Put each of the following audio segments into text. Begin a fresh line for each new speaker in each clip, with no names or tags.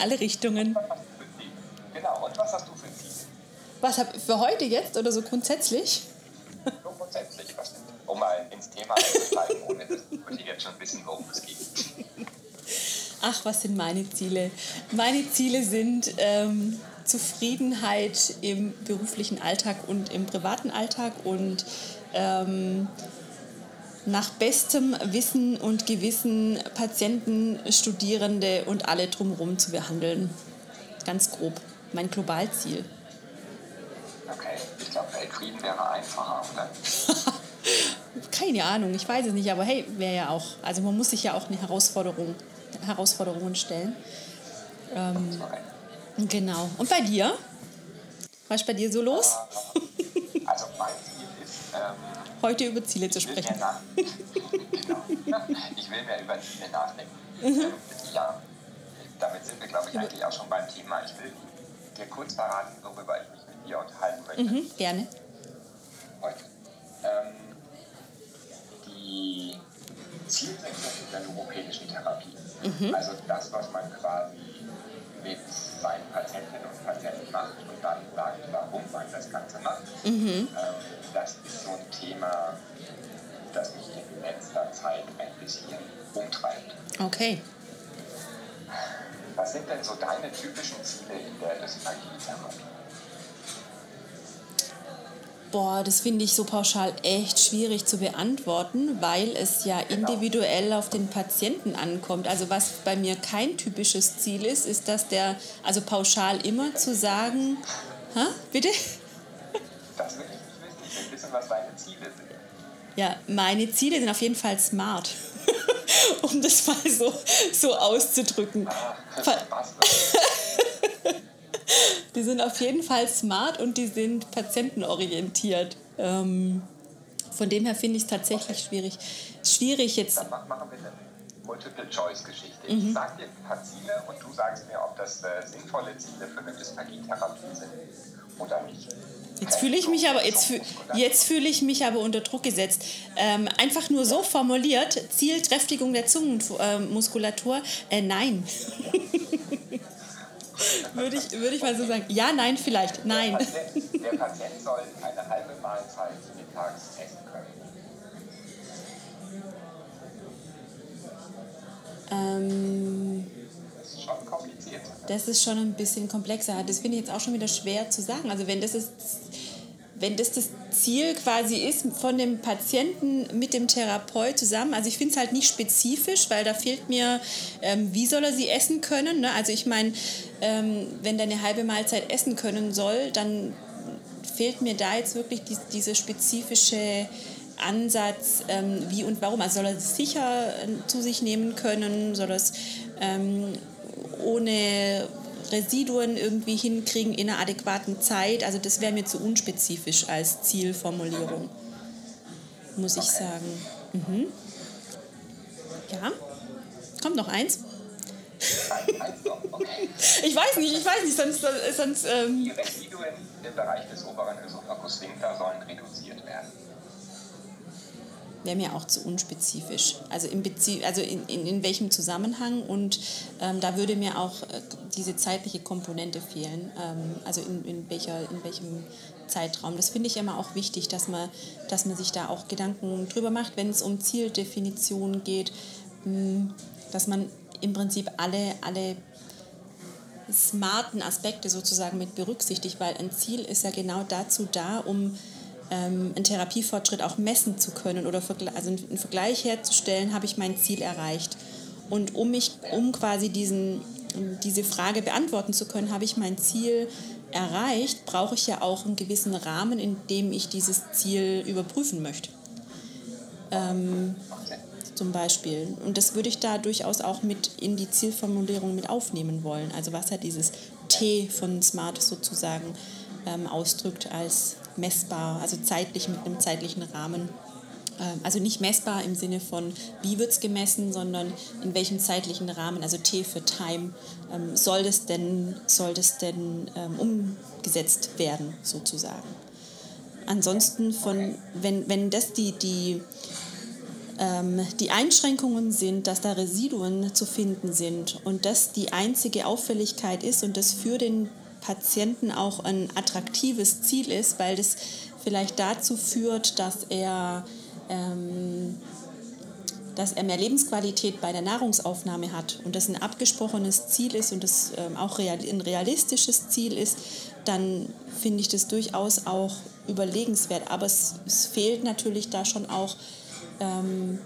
alle Richtungen.
Genau, und was hast du für Ziele?
Was hab für heute jetzt oder so grundsätzlich?
So grundsätzlich, was, um mal ins Thema einzusteigen, ohne dass ich jetzt schon wissen, worum es geht.
Ach, was sind meine Ziele? Meine Ziele sind ähm, Zufriedenheit im beruflichen Alltag und im privaten Alltag und ähm, nach bestem Wissen und Gewissen Patienten, Studierende und alle drumherum zu behandeln. Ganz grob. Mein Globalziel.
Okay, ich glaube, Weltfrieden wäre einfacher, oder?
Keine Ahnung, ich weiß es nicht, aber hey, wäre ja auch. Also man muss sich ja auch eine Herausforderung, Herausforderungen stellen. Ähm, genau. Und bei dir? Was ist bei dir so los?
Also mein Ziel ist, ähm,
Heute über Ziele zu sprechen.
genau. ich will mir über Ziele nachdenken. Ähm, ja, damit sind wir, glaube ich, eigentlich auch schon beim Thema. Ich will dir kurz verraten, worüber ich mich mit dir unterhalten möchte.
Mhm, gerne.
heute. Ähm, die Zielsetzung der logopädischen Therapie. Also das, was man quasi mit seinen Patientinnen und Patienten macht und dann sagt, warum man das Ganze macht. Ähm, das ist so ein Thema, das mich in letzter Zeit ein bisschen umtreibt.
Okay.
Was sind denn so deine typischen Ziele in der Dysphagie-Therapie?
Boah, das finde ich so pauschal echt schwierig zu beantworten, weil es ja individuell auf den Patienten ankommt. Also was bei mir kein typisches Ziel ist, ist, dass der, also pauschal immer zu sagen, ha, bitte?
Das will ich nicht wissen. Ich will wissen, was deine Ziele sind.
Ja, meine Ziele sind auf jeden Fall smart, um das mal so, so auszudrücken. Ver-
Was
Die sind auf jeden Fall smart und die sind patientenorientiert. Ähm, von dem her finde ich es tatsächlich schwierig. Schwierig jetzt.
Dann mach- machen wir eine Multiple-Choice-Geschichte.
Mhm.
Ich sage dir ein paar Ziele und du sagst mir, ob das äh, sinnvolle Ziele für eine Dysphagie-Therapie sind oder nicht.
Jetzt fühle ich mich aber jetzt, fühl- jetzt fühle ich mich aber unter Druck gesetzt. Ähm, einfach nur so formuliert: Ziel Kräftigung der Zungenmuskulatur. Äh, nein. würde ich würde ich mal so sagen. Ja, nein, vielleicht. Nein.
Der Patient, der Patient soll eine halbe Mahlzeit mittags essen können.
Ähm,
Das ist schon kompliziert.
Das ist schon ein bisschen komplexer. Das finde ich jetzt auch schon wieder schwer zu sagen. Also wenn das ist, wenn das das Ziel quasi ist von dem Patienten mit dem Therapeut zusammen, also ich finde es halt nicht spezifisch, weil da fehlt mir, ähm, wie soll er sie essen können. Ne? Also ich meine, ähm, wenn der eine halbe Mahlzeit essen können soll, dann fehlt mir da jetzt wirklich die, diese spezifische Ansatz, ähm, wie und warum. Also soll er es sicher äh, zu sich nehmen können, soll er es ähm, ohne Residuen irgendwie hinkriegen in einer adäquaten Zeit. Also das wäre mir zu unspezifisch als Zielformulierung, muss ich sagen. Mhm. Ja, kommt noch eins. Ich weiß nicht, ich weiß nicht, sonst, sonst ähm,
Die Residuen im Bereich des oberen Sphincter sollen reduziert werden.
Wäre mir auch zu unspezifisch. Also, Bezie also in, in, in welchem Zusammenhang und ähm, da würde mir auch äh, diese zeitliche Komponente fehlen. Ähm, also in, in, welcher, in welchem Zeitraum. Das finde ich immer auch wichtig, dass man, dass man sich da auch Gedanken drüber macht, wenn es um Zieldefinitionen geht, mh, dass man im Prinzip alle, alle smarten Aspekte sozusagen mit berücksichtigt, weil ein Ziel ist ja genau dazu da, um ähm, einen Therapiefortschritt auch messen zu können oder also einen Vergleich herzustellen, habe ich mein Ziel erreicht. Und um mich, um quasi diesen, diese Frage beantworten zu können, habe ich mein Ziel erreicht, brauche ich ja auch einen gewissen Rahmen, in dem ich dieses Ziel überprüfen möchte. Ähm, zum Beispiel. Und das würde ich da durchaus auch mit in die Zielformulierung mit aufnehmen wollen. Also was hat dieses T von Smart sozusagen ähm, ausdrückt als messbar, also zeitlich mit einem zeitlichen Rahmen. Ähm, also nicht messbar im Sinne von, wie wird es gemessen, sondern in welchem zeitlichen Rahmen, also T für Time, ähm, soll das denn, soll das denn ähm, umgesetzt werden, sozusagen. Ansonsten von, wenn, wenn das die, die die Einschränkungen sind, dass da Residuen zu finden sind und das die einzige Auffälligkeit ist und das für den Patienten auch ein attraktives Ziel ist, weil das vielleicht dazu führt, dass er, ähm, dass er mehr Lebensqualität bei der Nahrungsaufnahme hat und das ein abgesprochenes Ziel ist und das ähm, auch real, ein realistisches Ziel ist, dann finde ich das durchaus auch überlegenswert. Aber es, es fehlt natürlich da schon auch ähm,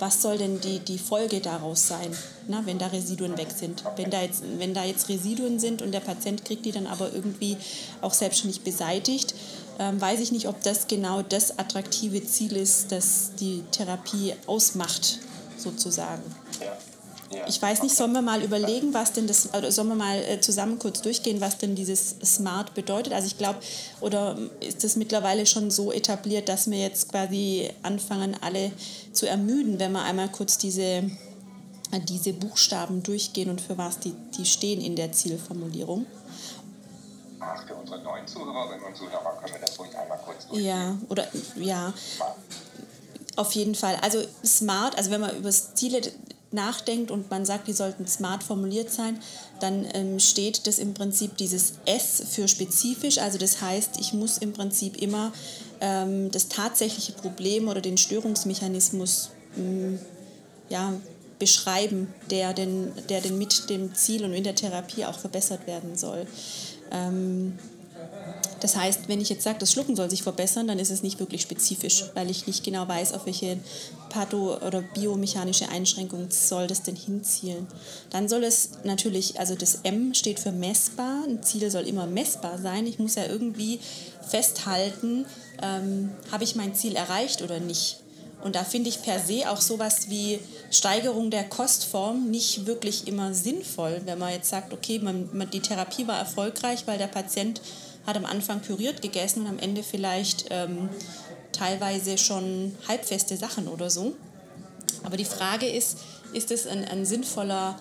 was soll denn die, die Folge daraus sein, na, wenn da Residuen weg sind. Wenn da, jetzt, wenn da jetzt Residuen sind und der Patient kriegt die dann aber irgendwie auch selbstständig beseitigt, ähm, weiß ich nicht, ob das genau das attraktive Ziel ist, das die Therapie ausmacht, sozusagen. Ja. Ich weiß nicht, sollen wir mal überlegen, was denn das, oder sollen wir mal äh, zusammen kurz durchgehen, was denn dieses Smart bedeutet? Also ich glaube, oder ist es mittlerweile schon so etabliert, dass wir jetzt quasi anfangen, alle zu ermüden, wenn wir einmal kurz diese, diese Buchstaben durchgehen und für was die, die stehen in der Zielformulierung?
Ach, für unsere neuen Zuhörerinnen und Zuhörer können wir das ruhig einmal kurz durchgehen.
Ja, oder ja. Auf jeden Fall. Also smart, also wenn man über Ziele nachdenkt und man sagt, die sollten smart formuliert sein, dann ähm, steht das im Prinzip dieses S für spezifisch. Also das heißt, ich muss im Prinzip immer ähm, das tatsächliche Problem oder den Störungsmechanismus ähm, ja, beschreiben, der denn, der denn mit dem Ziel und in der Therapie auch verbessert werden soll. Ähm, das heißt, wenn ich jetzt sage, das Schlucken soll sich verbessern, dann ist es nicht wirklich spezifisch, weil ich nicht genau weiß, auf welche patho- oder biomechanische Einschränkung soll das denn hinzielen. Dann soll es natürlich, also das M steht für messbar, ein Ziel soll immer messbar sein. Ich muss ja irgendwie festhalten, ähm, habe ich mein Ziel erreicht oder nicht. Und da finde ich per se auch sowas wie Steigerung der Kostform nicht wirklich immer sinnvoll, wenn man jetzt sagt, okay, man, man, die Therapie war erfolgreich, weil der Patient hat am Anfang püriert gegessen und am Ende vielleicht ähm, teilweise schon halbfeste Sachen oder so. Aber die Frage ist, ist es ein, ein sinnvoller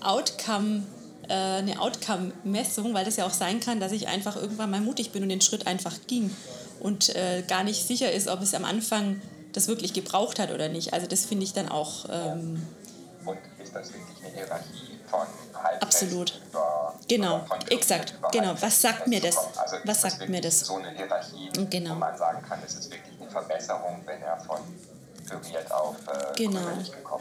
Outcome, äh, eine Outcome-Messung, weil das ja auch sein kann, dass ich einfach irgendwann mal mutig bin und den Schritt einfach ging und äh, gar nicht sicher ist, ob es am Anfang das wirklich gebraucht hat oder nicht. Also das finde ich dann auch. Ähm,
und ist das wirklich eine Hierarchie von
Absolut. Über, genau, über exakt. Genau. Was sagt mir das?
Also
Was sagt mir das?
So eine Hierarchie,
genau.
wo man sagen kann, es ist wirklich eine Verbesserung, wenn er von auf äh,
genau.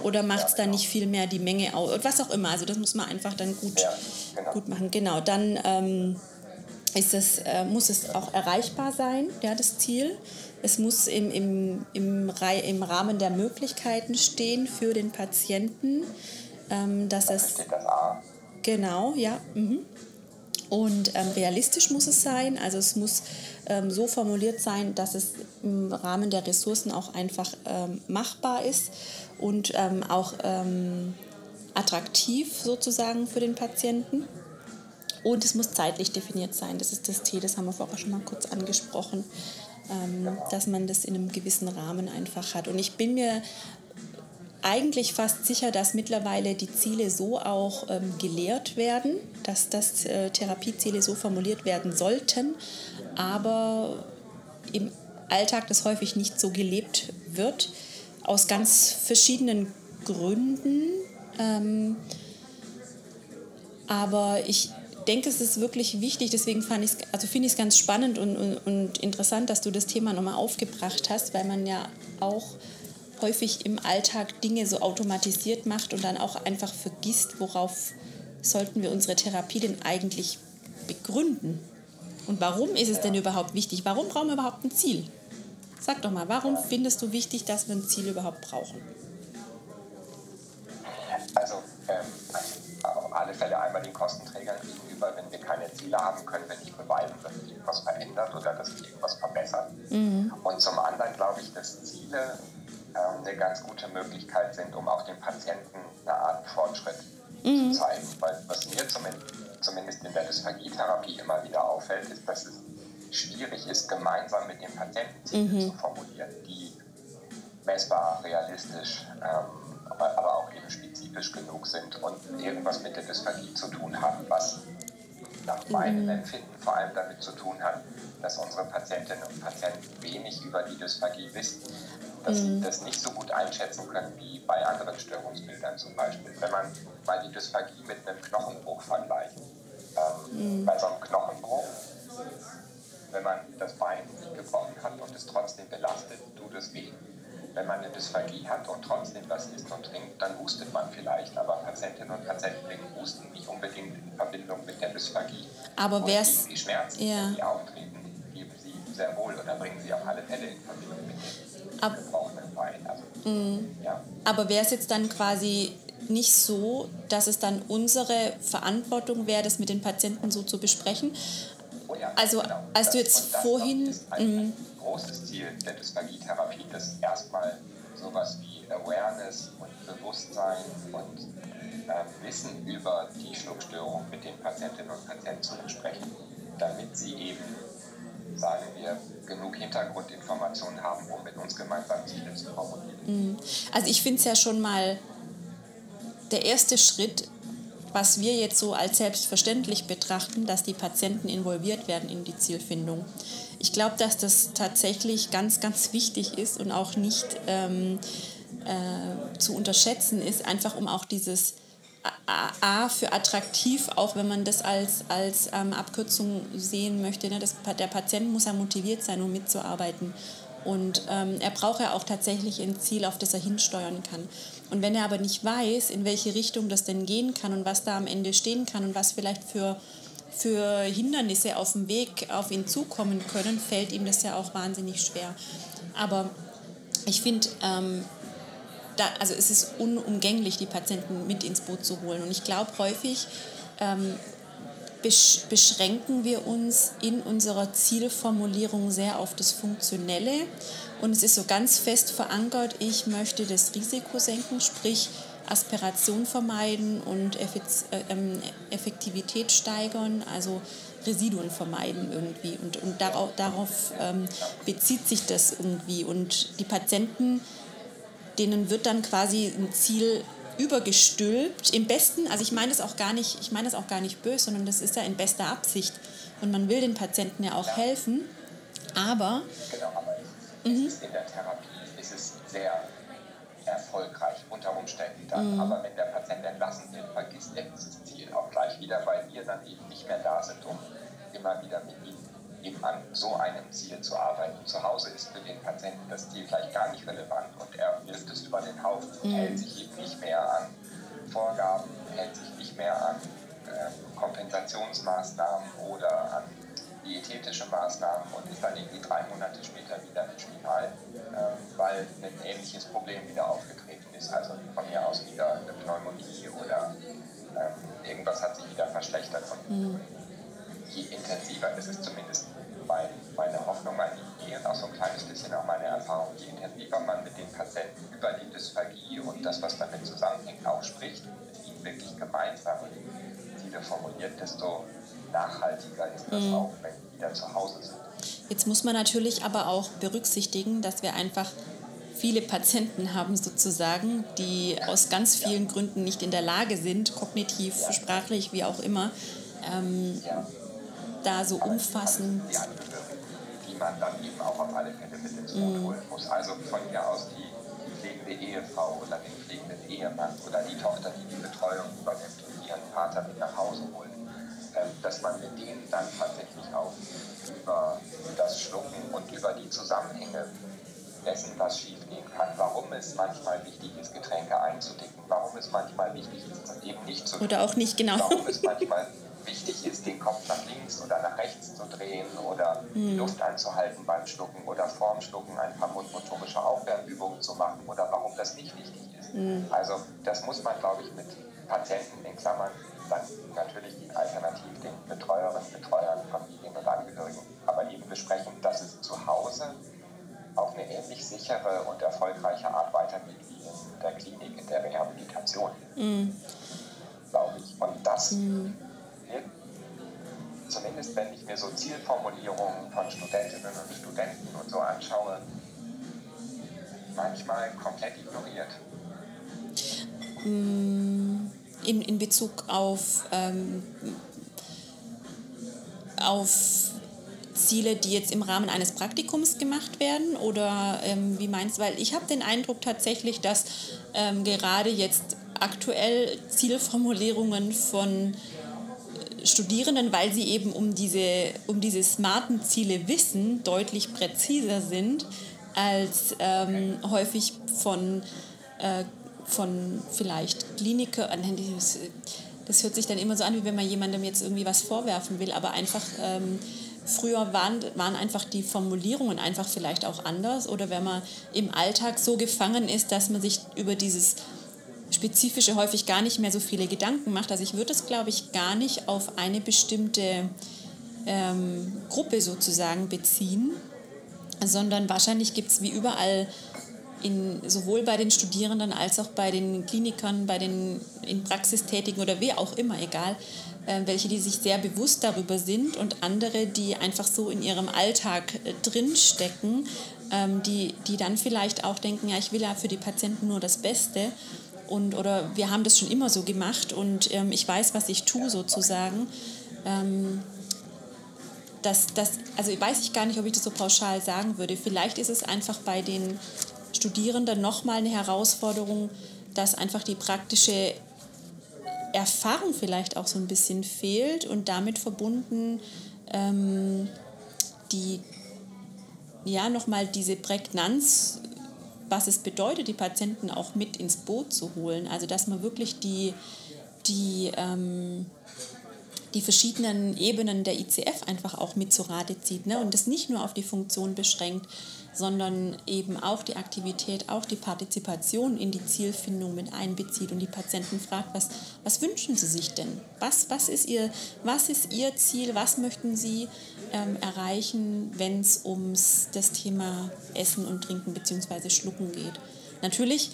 Oder macht es dann genau. nicht viel mehr die Menge aus? Was auch immer. Also das muss man einfach dann gut, ja, genau. gut machen. Genau. Dann ähm, ist es, äh, muss es auch erreichbar sein, ja, das Ziel. Es muss im, im, im, im Rahmen der Möglichkeiten stehen für den Patienten. Ähm, dass
das
es,
das A.
Genau, ja. Mhm. Und ähm, realistisch muss es sein. Also es muss ähm, so formuliert sein, dass es im Rahmen der Ressourcen auch einfach ähm, machbar ist und ähm, auch ähm, attraktiv sozusagen für den Patienten. Und es muss zeitlich definiert sein. Das ist das T, das haben wir vorher schon mal kurz angesprochen, ähm, dass man das in einem gewissen Rahmen einfach hat. Und ich bin mir eigentlich fast sicher, dass mittlerweile die Ziele so auch ähm, gelehrt werden, dass das äh, Therapieziele so formuliert werden sollten, aber im Alltag das häufig nicht so gelebt wird, aus ganz verschiedenen Gründen. Ähm, aber ich denke, es ist wirklich wichtig, deswegen also finde ich es ganz spannend und, und, und interessant, dass du das Thema nochmal aufgebracht hast, weil man ja auch häufig im Alltag Dinge so automatisiert macht und dann auch einfach vergisst, worauf sollten wir unsere Therapie denn eigentlich begründen? Und warum ist es denn überhaupt wichtig? Warum brauchen wir überhaupt ein Ziel? Sag doch mal, warum findest du wichtig, dass wir ein Ziel überhaupt brauchen?
Also ähm, auf alle Fälle einmal den Kostenträgern gegenüber, wenn wir keine Ziele haben, können wir nicht beweisen, dass sich irgendwas verändert oder dass sich irgendwas verbessert. Mhm. Und zum anderen glaube ich, dass Ziele eine ganz gute Möglichkeit sind, um auch dem Patienten eine Art Fortschritt mhm. zu zeigen. Weil was mir zumindest in der Dysphagietherapie immer wieder auffällt, ist, dass es schwierig ist, gemeinsam mit dem Patienten Ziele mhm. zu formulieren, die messbar, realistisch, ähm, aber auch eben spezifisch genug sind und irgendwas mit der Dysphagie zu tun haben, was nach meinem mhm. Empfinden vor allem damit zu tun hat, dass unsere Patientinnen und Patienten wenig über die Dysphagie wissen. Dass mhm. sie das nicht so gut einschätzen können wie bei anderen Störungsbildern zum Beispiel. Wenn man mal die Dysphagie mit einem Knochenbruch vergleicht. Ähm, mhm. Bei so einem Knochenbruch, wenn man das Bein nicht gebrochen hat und es trotzdem belastet, tut es weh. Wenn man eine Dysphagie hat und trotzdem was isst und trinkt, dann hustet man vielleicht. Aber Patientinnen und Patienten bringen Husten nicht unbedingt in Verbindung mit der Dysphagie.
Aber wer
Die Schmerzen, ja. die auftreten, geben sie sehr wohl oder bringen sie auf alle Fälle in Verbindung mit dem Ab. Also,
mhm. ja. Aber wäre es jetzt dann quasi nicht so, dass es dann unsere Verantwortung wäre, das mit den Patienten so zu besprechen?
Oh ja,
also
genau.
als du jetzt vorhin...
Ist ein, mhm großes Ziel der Dysphagie-Therapie, dass erstmal sowas wie Awareness und Bewusstsein und äh, Wissen über die Schluckstörung mit den Patientinnen und Patienten zu besprechen, damit sie eben, sagen wir, genug Hintergrundinformationen haben, um mit uns gemeinsam Ziele zu formulieren.
Mhm. Also ich finde es ja schon mal der erste Schritt, was wir jetzt so als selbstverständlich betrachten, dass die Patienten involviert werden in die Zielfindung. Ich glaube, dass das tatsächlich ganz, ganz wichtig ist und auch nicht ähm, äh, zu unterschätzen ist, einfach um auch dieses A, für attraktiv, auch wenn man das als, als ähm, Abkürzung sehen möchte. Ne? Das, der Patient muss ja motiviert sein, um mitzuarbeiten. Und ähm, er braucht ja auch tatsächlich ein Ziel, auf das er hinsteuern kann. Und wenn er aber nicht weiß, in welche Richtung das denn gehen kann und was da am Ende stehen kann und was vielleicht für für Hindernisse auf dem Weg auf ihn zukommen können, fällt ihm das ja auch wahnsinnig schwer. Aber ich finde, ähm, da, also es ist unumgänglich, die Patienten mit ins Boot zu holen. Und ich glaube, häufig ähm, beschränken wir uns in unserer Zielformulierung sehr auf das Funktionelle. Und es ist so ganz fest verankert, ich möchte das Risiko senken, sprich Aspiration vermeiden und äh, ähm, Effektivität steigern, also Residuen vermeiden irgendwie. Und, und darauf, darauf ähm, bezieht sich das irgendwie. Und die Patienten, denen wird dann quasi ein Ziel übergestülpt. Im besten, also ich meine es auch gar nicht, ich meine es auch gar nicht böse, sondern das ist ja in bester Absicht. Und man will den Patienten ja auch helfen. Aber.
Genau, aber es ist, mhm. in der Therapie ist es sehr erfolgreich unter Umständen dann. Mhm. Aber wenn der Patient entlassen wird, vergisst er dieses Ziel auch gleich wieder, weil wir dann eben nicht mehr da sind, um immer wieder mit ihm eben an so einem Ziel zu arbeiten. Zu Hause ist für den Patienten das Ziel vielleicht gar nicht relevant und er wirft es über den Haufen und mhm. hält sich eben nicht mehr an Vorgaben, hält sich nicht mehr an äh, Kompensationsmaßnahmen oder an diätetische Maßnahmen und ist dann irgendwie drei Monate später wieder im Spital, äh, weil ein ähnliches Problem wieder aufgetreten ist. Also von mir aus wieder eine Pneumonie oder äh, irgendwas hat sich wieder verschlechtert. Und mhm. je intensiver, das ist zumindest mein, meine Hoffung, meine Idee und auch so ein kleines bisschen auch meine Erfahrung, je intensiver man mit den Patienten über die Dysphagie und das, was damit zusammenhängt, auch spricht, mit ihnen wirklich gemeinsam Ziele formuliert, desto nachhaltiger ist das mhm. auch, wenn die wieder zu Hause sind.
Jetzt muss man natürlich aber auch berücksichtigen, dass wir einfach viele Patienten haben sozusagen, die aus ganz vielen ja. Gründen nicht in der Lage sind, kognitiv, ja. sprachlich, wie auch immer, ähm, da so umfassend.
Die Angehörigen, die man dann eben auch auf alle Fälle mit ins Boot mm. holen muss. Also von mir aus die pflegende Ehefrau oder den pflegenden Ehemann oder die Tochter, die die Betreuung übernimmt und ihren Vater mit nach Hause holt. Ähm, dass man mit denen dann tatsächlich auch über das Schlucken und über die Zusammenhänge dessen, was schiefgehen kann, warum es manchmal wichtig ist, Getränke einzudicken, warum es manchmal wichtig ist, eben nicht zu
Oder auch nicht, genau.
Warum es manchmal wichtig ist, den Kopf nach links oder nach rechts zu drehen oder hm. die Luft anzuhalten beim Schlucken oder vorm Schlucken ein paar mundmotorische Aufwärmübungen zu machen oder warum das nicht wichtig ist. Hm. Also das muss man, glaube ich, mit Patienten in Klammern dann natürlich alternativ den Betreuerinnen, Betreuern, Familien und Angehörigen, aber eben besprechen, dass es zu Hause auf eine ähnlich sichere und erfolgreiche Art weitergeht wie in der Klinik, in der Rehabilitation. Mhm. Glaube ich. Und das mhm. Zumindest wenn ich mir so Zielformulierungen von Studentinnen und Studenten und so anschaue, manchmal komplett ignoriert.
Mhm in, in Bezug auf ähm, auf Ziele, die jetzt im Rahmen eines Praktikums gemacht werden? Oder ähm, wie meinst du? Weil ich habe den Eindruck tatsächlich, dass ähm, gerade jetzt aktuell Zielformulierungen von Studierenden, weil sie eben um diese, um diese smarten Ziele wissen, deutlich präziser sind als ähm, häufig von, äh, von vielleicht Kliniker. Das, hört sich dann immer so an, wie wenn man jemandem jetzt irgendwie was vorwerfen will, aber einfach ähm, früher waren, waren einfach die Formulierungen einfach vielleicht auch anders oder wenn man im Alltag so gefangen ist, dass man sich über dieses spezifische häufig gar nicht mehr so viele Gedanken macht. Also ich würde es, glaube ich, gar nicht auf eine bestimmte ähm, Gruppe sozusagen beziehen, sondern wahrscheinlich gibt es wie überall in, sowohl bei den Studierenden als auch bei den Klinikern, bei den in Praxistätigen oder wer auch immer, egal, äh, welche, die sich sehr bewusst darüber sind und andere, die einfach so in ihrem Alltag äh, drinstecken, ähm, die, die dann vielleicht auch denken, ja, ich will ja für die Patienten nur das Beste und oder wir haben das schon immer so gemacht und ähm, ich weiß, was ich tue sozusagen. Ähm, das, das, also weiß ich gar nicht, ob ich das so pauschal sagen würde. Vielleicht ist es einfach bei den Studierenden nochmal eine Herausforderung, dass einfach die praktische Erfahrung vielleicht auch so ein bisschen fehlt und damit verbunden ähm, die ja nochmal diese Prägnanz was es bedeutet, die Patienten auch mit ins Boot zu holen. Also dass man wirklich die, die, ähm, die verschiedenen Ebenen der ICF einfach auch mit zu Rate zieht ne? und das nicht nur auf die Funktion beschränkt, sondern eben auch die Aktivität, auch die Partizipation in die Zielfindung mit einbezieht und die Patienten fragt, was, was wünschen sie sich denn? Was, was, ist ihr, was ist ihr Ziel? Was möchten sie ähm, erreichen, wenn es um das Thema Essen und Trinken bzw. Schlucken geht? Natürlich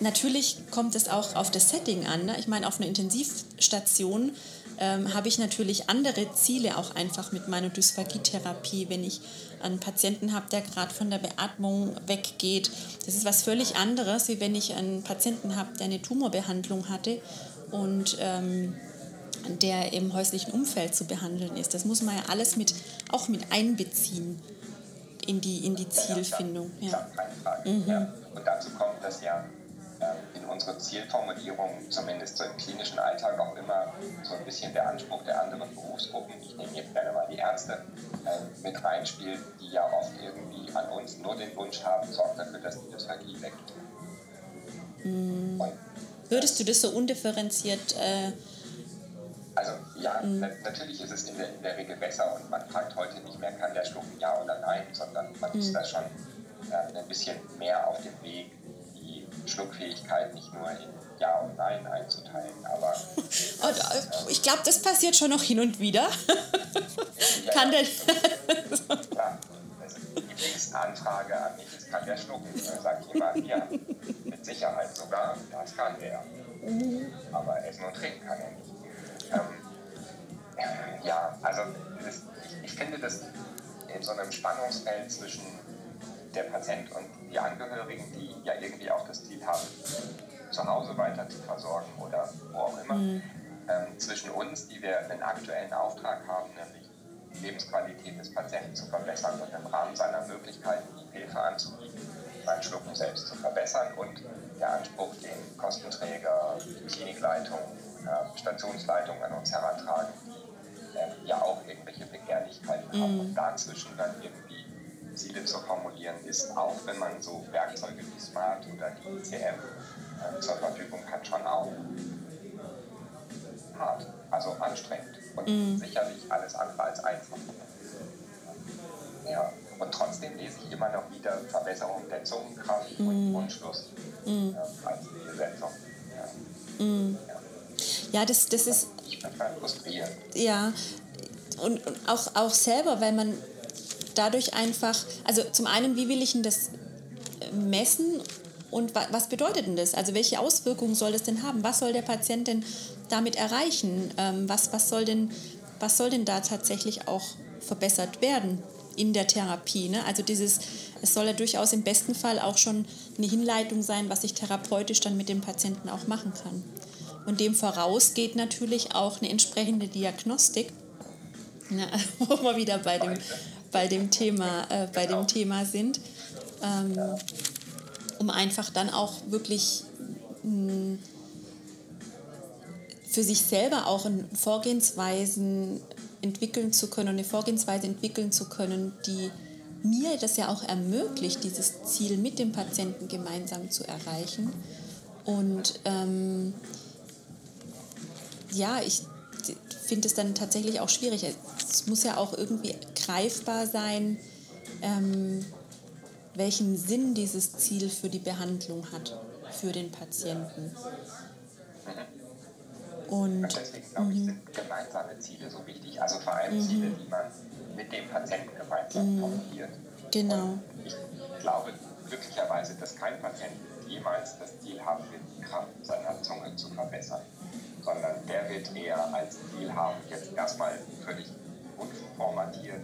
Natürlich kommt es auch auf das Setting an. Ne? Ich meine, auf einer Intensivstation ähm, habe ich natürlich andere Ziele auch einfach mit meiner Dysphagietherapie, wenn ich einen Patienten habe, der gerade von der Beatmung weggeht. Das ist was völlig anderes, wie wenn ich einen Patienten habe, der eine Tumorbehandlung hatte und ähm, der im häuslichen Umfeld zu behandeln ist. Das muss man ja alles mit, auch mit einbeziehen in die, in die Zielfindung.
Ja. Mhm. Und dazu kommt, dass ja in unsere Zielformulierung, zumindest so im klinischen Alltag, auch immer so ein bisschen der Anspruch der anderen Berufsgruppen, ich nehme jetzt gerne mal die Ärzte, äh, mit reinspielt, die ja oft irgendwie an uns nur den Wunsch haben, sorgt dafür, dass die Dysphagie weggeht.
Mm. Würdest du das so undifferenziert äh
also ja, na, natürlich ist es in der, in der, Regel besser und man fragt heute nicht mehr, kann der schlucken ja oder nein, sondern man mm. ist da schon äh, ein bisschen mehr auf dem Weg, Schluckfähigkeit nicht nur in Ja und Nein einzuteilen, aber.
Und, äh, ich glaube, das passiert schon noch hin und wieder.
ja, kann der. ja, also die nächste Anfrage an mich ist, kann der schlucken? Da sage ich immer, ja, mit Sicherheit sogar, das kann der. Mhm. Aber Essen und Trinken kann er nicht. Ähm, ja, also das, ich, ich finde das in so einem Spannungsfeld zwischen der Patient und die Angehörigen, die ja irgendwie auch das Ziel haben, zu Hause weiter zu versorgen oder wo auch immer, mhm. ähm, zwischen uns, die wir einen aktuellen Auftrag haben, nämlich die Lebensqualität des Patienten zu verbessern und im Rahmen seiner Möglichkeiten die Hilfe anzubieten, sein Schlucken selbst zu verbessern und der Anspruch, den Kostenträger, die Klinikleitung, äh, Stationsleitung an uns herantragen, die äh, ja auch irgendwelche Begehrlichkeiten mhm. haben und dazwischen dann irgendwie Ziele zu formulieren, ist auch, wenn man so Werkzeuge wie Smart oder die ICM äh, zur Verfügung hat, schon auch hart, also anstrengend und mm. sicherlich alles andere als einfach. Ja, und trotzdem lese ich immer noch wieder Verbesserung der Zungenkraft mm. und Mundschluss mm. äh, als Zielsetzung.
Ja. Mm. ja. das, das ist.
Ich bin frustriert.
Ja, und, und auch, auch selber, weil man dadurch einfach, also zum einen, wie will ich denn das messen und was bedeutet denn das? Also welche Auswirkungen soll das denn haben? Was soll der Patient denn damit erreichen? Ähm, was, was, soll denn, was soll denn da tatsächlich auch verbessert werden in der Therapie? Ne? Also dieses, es soll ja durchaus im besten Fall auch schon eine Hinleitung sein, was ich therapeutisch dann mit dem Patienten auch machen kann. Und dem voraus geht natürlich auch eine entsprechende Diagnostik Ja, wo wir wieder bei dem, bei dem Thema, äh, bei genau. dem Thema sind. Ähm, ja. Um einfach dann auch wirklich mh, hm, für sich selber auch Vorgehensweisen entwickeln zu können, eine Vorgehensweise entwickeln zu können, die mir das ja auch ermöglicht, dieses Ziel mit dem Patienten gemeinsam zu erreichen. Und ähm, ja, ich finde es dann tatsächlich auch schwierig. Es muss ja auch irgendwie greifbar sein, ähm, welchen Sinn dieses Ziel für die Behandlung hat, für den Patienten.
Und, und deswegen glaube ich, mhm. sind gemeinsame Ziele so wichtig. Also vor allem mhm. Ziele, die man mit dem Patienten gemeinsam mhm. formuliert.
Genau. Und
ich glaube glücklicherweise, dass kein Patient jemals das Ziel haben wird, die Kraft seiner Zunge zu verbessern, sondern der wird eher als Ziel haben, jetzt erstmal völlig unformatiert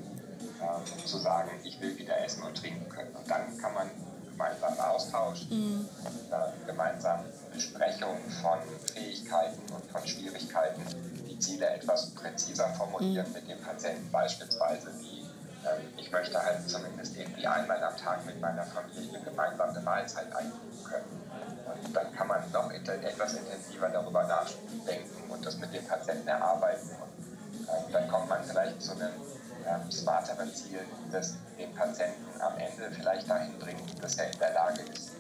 ähm, zu sagen, ich will wieder essen und trinken können. Und dann kann man gemeinsam austauschen, mhm. äh, gemeinsam Besprechung von Fähigkeiten und von Schwierigkeiten, die Ziele etwas präziser formulieren mhm. mit dem Patienten, beispielsweise wie ähm, ich möchte halt zumindest irgendwie einmal am Tag mit meiner Familie gemeinsam eine Mahlzeit einnehmen können. Und dann kann man noch etwas intensiver darüber nachdenken und das mit dem Patienten erarbeiten. Und dann kommt man vielleicht zu einem ähm, smarteren Ziel, das den Patienten am Ende vielleicht dahin bringt, dass er in der Lage ist,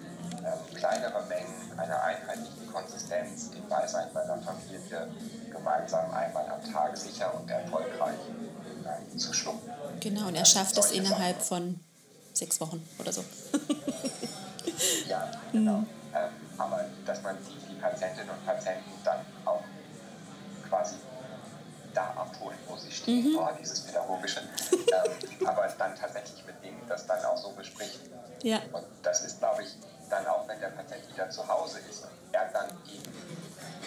ähm, kleinere Mengen einer einheitlichen Konsistenz im Beisein seiner Familie gemeinsam einmal am Tag sicher und erfolgreich äh, zu schlucken.
Genau, und er schafft es innerhalb von sechs Wochen oder so.
ja, genau. Mhm. Ähm, aber dass man die, die Patientinnen und Patienten dann auch quasi da abholen, wo sie stehen, mhm. oh, dieses pädagogische, ähm, aber dann tatsächlich mit denen das dann auch so bespricht.
Ja.
Und das ist, glaube ich, dann auch, wenn der Patient wieder zu Hause ist und er dann eben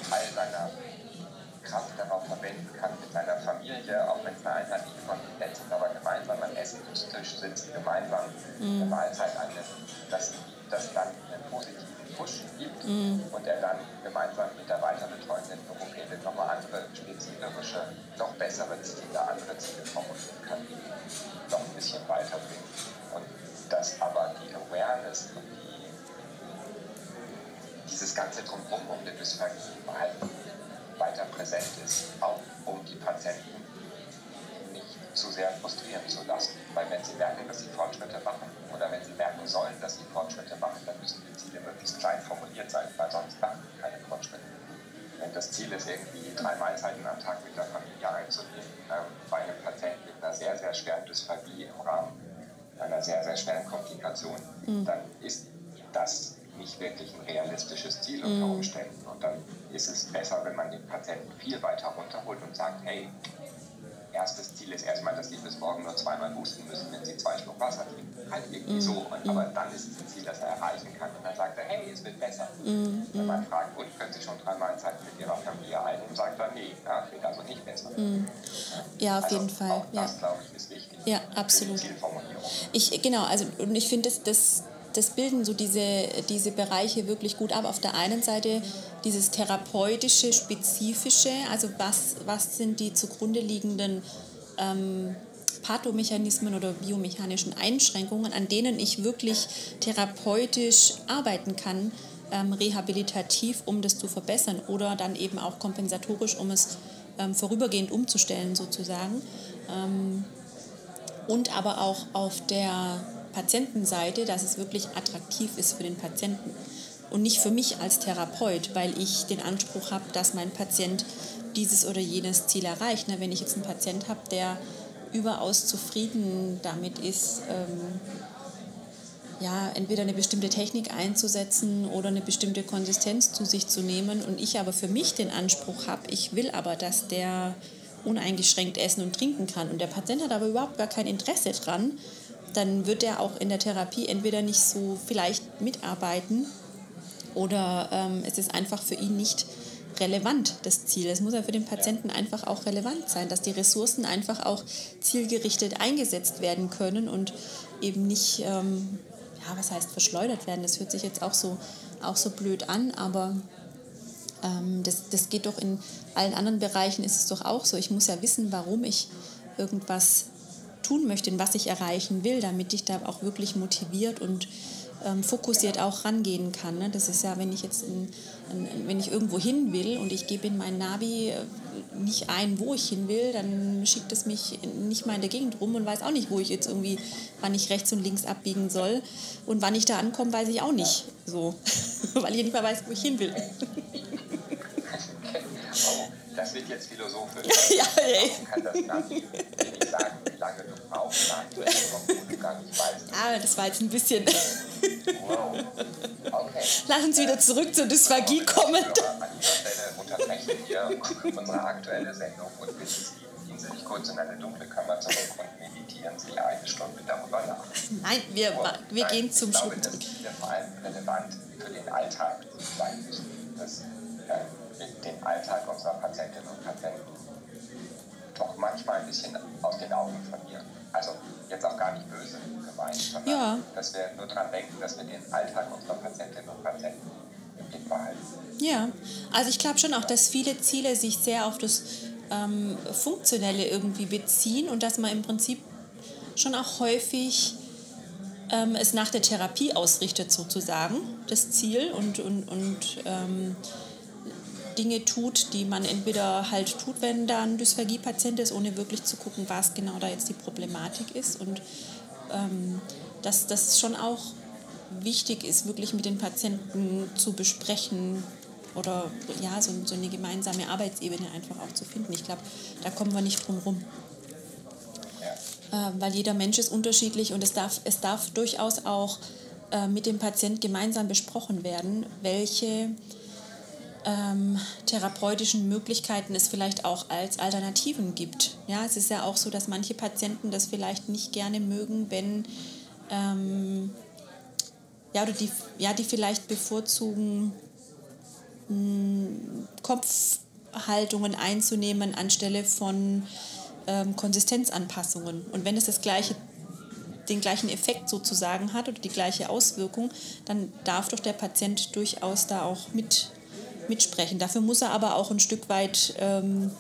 Teil seiner Kraft darauf verwenden kann mit seiner Familie, auch wenn es eine einheitliche Konsistenz ist, aber gemeinsam am Essenstisch sitzen, gemeinsam mhm. eine Mahlzeit annimmt, dass das dann einen positiven Push gibt mhm. und er dann gemeinsam mit der weiterbetreuenden Logopädin nochmal andere spezifische, noch bessere Ziele, andere Ziele formulieren kann, die noch ein bisschen weiterbringen. Und dass aber die Awareness und die, dieses ganze Drumherum um den Dysphagien halt weiter präsent ist, auch um die Patienten zu sehr frustrieren zu lassen. Weil wenn sie merken, dass sie Fortschritte machen oder wenn sie merken sollen, dass sie Fortschritte machen, dann müssen die Ziele möglichst klein formuliert sein, weil sonst machen sie keine Fortschritte. Wenn das Ziel ist, irgendwie drei Mahlzeiten am Tag mit der Familie einzunehmen, ähm, bei einem Patienten mit einer sehr, sehr schweren Dysphagie im Rahmen einer sehr, sehr schweren Komplikation, mhm. dann ist das nicht wirklich ein realistisches Ziel unter mhm. Umständen. Und dann ist es besser, wenn man den Patienten viel weiter runterholt und sagt, hey, erstes Ziel ist erstmal, dass sie bis morgen nur zweimal husten müssen, wenn sie zwei Schluck Wasser trinken. Halt irgendwie mhm. so. Und, aber dann ist es ein Ziel, das er erreichen kann. Und dann sagt er, hey, es wird besser. Mhm. Wenn man fragt, und können Sie schon drei Mahlzeiten mit Ihrer Familie einnehmen, sagt er, nee, ja, wird also nicht besser.
Mhm. Ja, auf also jeden Fall.
Auch das, ja. glaube ich, ist wichtig.
Ja, absolut. Ich, genau, also und ich finde, das, das das bilden so diese, diese Bereiche wirklich gut ab. Auf der einen Seite dieses therapeutische, spezifische, also was, was sind die zugrunde liegenden ähm, Pathomechanismen oder biomechanischen Einschränkungen, an denen ich wirklich therapeutisch arbeiten kann, ähm, rehabilitativ, um das zu verbessern oder dann eben auch kompensatorisch, um es ähm, vorübergehend umzustellen sozusagen. Ähm, und aber auch auf der Patientenseite, dass es wirklich attraktiv ist für den Patienten und nicht für mich als Therapeut, weil ich den Anspruch habe, dass mein Patient dieses oder jenes Ziel erreicht. Wenn ich jetzt einen Patient habe, der überaus zufrieden damit ist, ähm, ja, entweder eine bestimmte Technik einzusetzen oder eine bestimmte Konsistenz zu sich zu nehmen und ich aber für mich den Anspruch habe, ich will aber, dass der uneingeschränkt essen und trinken kann und der Patient hat aber überhaupt gar kein Interesse dran, dann wird er auch in der Therapie entweder nicht so vielleicht mitarbeiten oder ähm, es ist einfach für ihn nicht relevant, das Ziel. Es muss ja für den Patienten einfach auch relevant sein, dass die Ressourcen einfach auch zielgerichtet eingesetzt werden können und eben nicht, ähm, ja, was heißt verschleudert werden. Das hört sich jetzt auch so, auch so blöd an, aber ähm, das, das geht doch in allen anderen Bereichen ist es doch auch so. Ich muss ja wissen, warum ich irgendwas tun möchte und was ich erreichen will, damit ich da auch wirklich motiviert und ähm, fokussiert auch rangehen kann. Ne? Das ist ja, wenn ich jetzt in, in, wenn ich irgendwo hin will und ich gebe in mein Navi äh, nicht ein, wo ich hin will, dann schickt es mich nicht mal in der Gegend rum und weiß auch nicht, wo ich jetzt irgendwie, wann ich rechts und links abbiegen soll. Und wann ich da ankomme, weiß ich auch nicht so, weil ich nicht mal weiß, wo ich hin will.
Das wird jetzt philosophisch. ja, ey. kann das Navi nicht sagen, wie lange du brauchst, obwohl du gar nicht weißt.
Ah, das war jetzt ein bisschen... wow. Okay. Lass uns wieder zurück zur Dysphagie kommen. An
dieser Stelle unterbrechen wir unsere aktuelle Sendung und bitten Sie, gehen Sie nicht kurz in eine dunkle Kammer zurück und meditieren Sie eine Stunde darüber nach.
Nein, wir, wir
Nein,
gehen zum
Schluss. Ich glaube, dass wir vor allem relevant für den Alltag sein müssen. Dass, äh, den Alltag unserer Patientinnen und Patienten doch manchmal ein bisschen aus den Augen verlieren. Also jetzt auch gar nicht böse gemeint, sondern ja. dass wir nur daran denken, dass wir den Alltag unserer Patientinnen und Patienten im Blick behalten.
Ja, also ich glaube schon auch, dass viele Ziele sich sehr auf das ähm, Funktionelle irgendwie beziehen und dass man im Prinzip schon auch häufig ähm, es nach der Therapie ausrichtet sozusagen, das Ziel und, und, und ähm, Dinge tut, die man entweder halt tut, wenn da ein Dysphagie-Patient ist, ohne wirklich zu gucken, was genau da jetzt die Problematik ist. Und ähm, dass das schon auch wichtig ist, wirklich mit den Patienten zu besprechen oder ja, so, so eine gemeinsame Arbeitsebene einfach auch zu finden. Ich glaube, da kommen wir nicht drum rum. Äh, weil jeder Mensch ist unterschiedlich und es darf, es darf durchaus auch äh, mit dem Patient gemeinsam besprochen werden, welche ähm, therapeutischen Möglichkeiten es vielleicht auch als Alternativen gibt. Ja, es ist ja auch so, dass manche Patienten das vielleicht nicht gerne mögen, wenn ähm, ja, oder die, ja, die vielleicht bevorzugen, mh, hm, Kopfhaltungen einzunehmen anstelle von ähm, Konsistenzanpassungen. Und wenn es das gleiche den gleichen Effekt sozusagen hat oder die gleiche Auswirkung, dann darf doch der Patient durchaus da auch mit mitsprechen. Dafür muss er aber auch ein Stück weit ähm,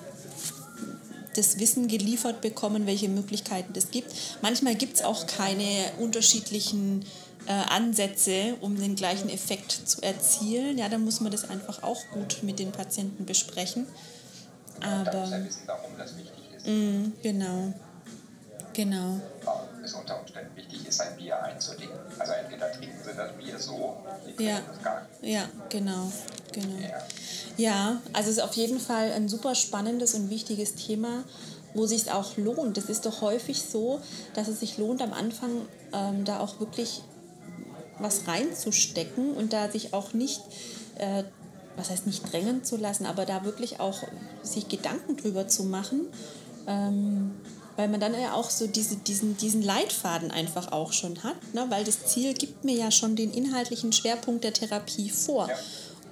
das Wissen geliefert bekommen, welche Möglichkeiten es gibt. Manchmal gibt es auch keine unterschiedlichen äh, Ansätze, um den gleichen Effekt zu erzielen. Ja, dann muss man das einfach auch gut mit den Patienten besprechen.
Aber, er wissen, warum das wichtig ist.
Mh, genau. Genau.
Warum es unter Umständen wichtig ist, ein Bier einzulegen. Also entweder trinken sie das Bier so, die
ja.
das gar nicht.
Ja, genau genau. Ja. ja, also es ist auf jeden Fall ein super spannendes und wichtiges Thema, wo sich auch lohnt. Es ist doch häufig so, dass es sich lohnt, am Anfang ähm, da auch wirklich was reinzustecken und da sich auch nicht, äh, was heißt nicht drängen zu lassen, aber da wirklich auch sich Gedanken drüber zu machen. Ähm, weil man dann ja auch so diese, diesen, diesen Leitfaden einfach auch schon hat, ne? weil das Ziel gibt mir ja schon den inhaltlichen Schwerpunkt der Therapie vor. Ja.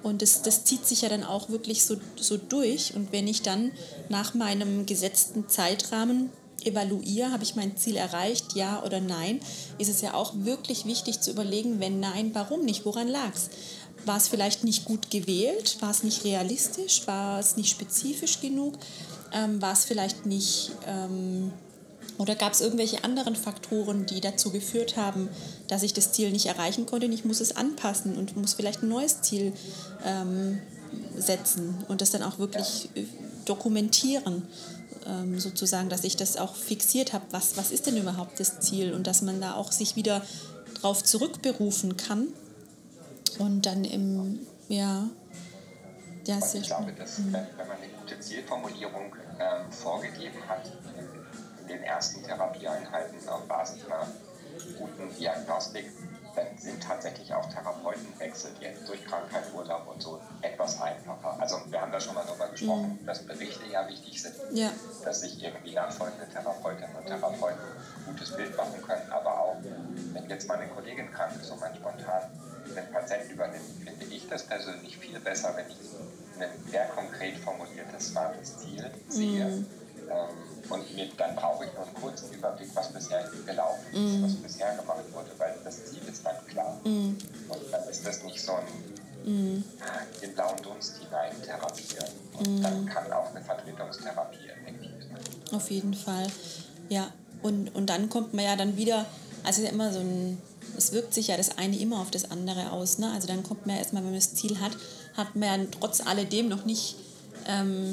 Und das, das zieht sich ja dann auch wirklich so, so durch. Und wenn ich dann nach meinem gesetzten Zeitrahmen evaluiere, habe ich mein Ziel erreicht, ja oder nein, ist es ja auch wirklich wichtig zu überlegen, wenn nein, warum nicht, woran lag es? War es vielleicht nicht gut gewählt? War es nicht realistisch? War es nicht spezifisch genug? Ähm, war es vielleicht nicht ähm, oder gab es irgendwelche anderen Faktoren, die dazu geführt haben, dass ich das Ziel nicht erreichen konnte? Und ich muss es anpassen und muss vielleicht ein neues Ziel ähm, setzen und das dann auch wirklich äh, dokumentieren, ähm, sozusagen, dass ich das auch fixiert habe. Was, was ist denn überhaupt das Ziel? Und dass man da auch sich wieder darauf zurückberufen kann und dann im, ja,
ja, sehr ich glaube, dass, wenn, wenn man eine gute Zielformulierung ähm, vorgegeben hat, den ersten Therapieeinheiten auf Basis einer guten Diagnostik, dann sind tatsächlich auch Therapeutenwechsel jetzt durch Krankheit, Urlaub und so etwas einfacher. Also wir haben da schon mal darüber gesprochen, mhm. dass Berichte ja wichtig sind,
ja.
dass sich irgendwie nachfolgende Therapeutinnen und Therapeuten ein gutes Bild machen können, aber auch wenn jetzt meine Kollegin krank ist und man spontan den Patienten übernimmt, finde ich das persönlich viel besser, wenn ich ein sehr konkret formuliertes, smartes Ziel sehe. Mhm. Ähm, und mit, dann brauche ich nur einen kurzen Überblick, was bisher gelaufen ist, mm. was bisher gemacht wurde, weil das Ziel ist dann klar. Mm. Und dann ist das nicht so ein mm. den blauen Dunst hinein therapieren. Und mm. dann kann auch eine Vertretungstherapie effektiv sein.
Auf jeden Fall. Ja, und, und dann kommt man ja dann wieder, also ja immer so ein, es wirkt sich ja das eine immer auf das andere aus. Ne? Also dann kommt man ja erstmal, wenn man das Ziel hat, hat man trotz alledem noch nicht ähm,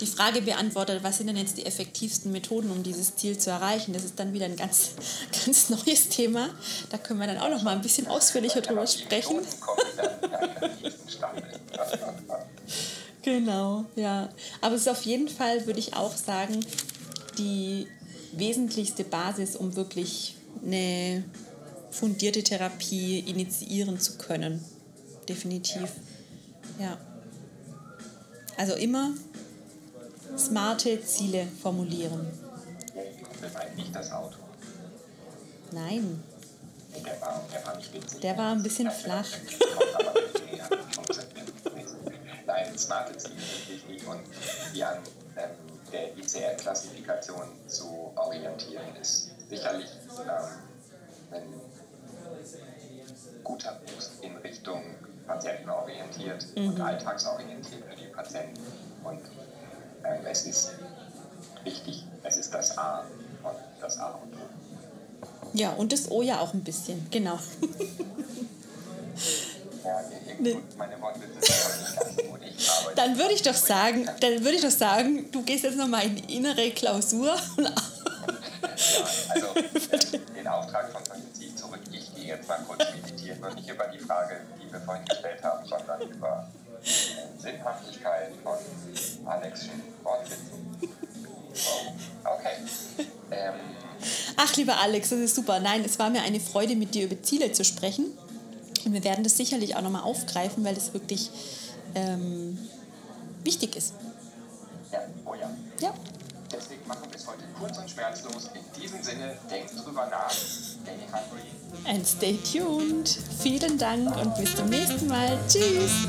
die Frage beantwortet, was sind denn jetzt die effektivsten Methoden, um dieses Ziel zu erreichen. Das ist dann wieder ein ganz, ganz neues Thema. Da können wir dann auch noch mal ein bisschen ausführlicher drüber sprechen. genau, ja. Aber es ist auf jeden Fall, würde ich auch sagen, die wesentlichste Basis, um wirklich eine fundierte Therapie initiieren zu können. Definitiv. Ja. Also immer smarte Ziele formulieren.
Das war nicht das Auto.
Nein.
Der war, der war nicht witzig.
Der war ein bisschen flach.
Nein, smarte Ziele wirklich nicht. Und die an ähm, der ICR-Klassifikation zu orientieren ist sicherlich ähm, ein guter Boost in Richtung patientenorientiert mhm. und alltagsorientiert für die Patienten. Und ähm, es ist wichtig, es ist das A und das A und O.
Ja, und das O ja auch ein bisschen, genau.
ja, nee, meine Wortwitze sind nicht gut. Ich
dann würde ich doch sagen, dann würde ich doch sagen, du gehst jetzt nochmal in die innere Klausur.
ja, also den Auftrag von ziehe zurück. Ich gehe jetzt mal kurz meditieren und nicht über die Frage, die wir vorhin gestellt haben, sondern über Sinnhaftigkeit von Alexschen Wortwitzen. Oh, okay. Ähm.
Ach, lieber Alex, das ist super. Nein, es war mir eine Freude, mit dir über Ziele zu sprechen. Und wir werden das sicherlich auch nochmal aufgreifen, weil das wirklich ähm, wichtig ist.
Ja, oh ja.
Ja.
Heute kurz und schmerzlos. In diesem Sinne, denkt drüber nach. Stay hungry.
And stay tuned. Vielen Dank und bis zum nächsten Mal. Tschüss.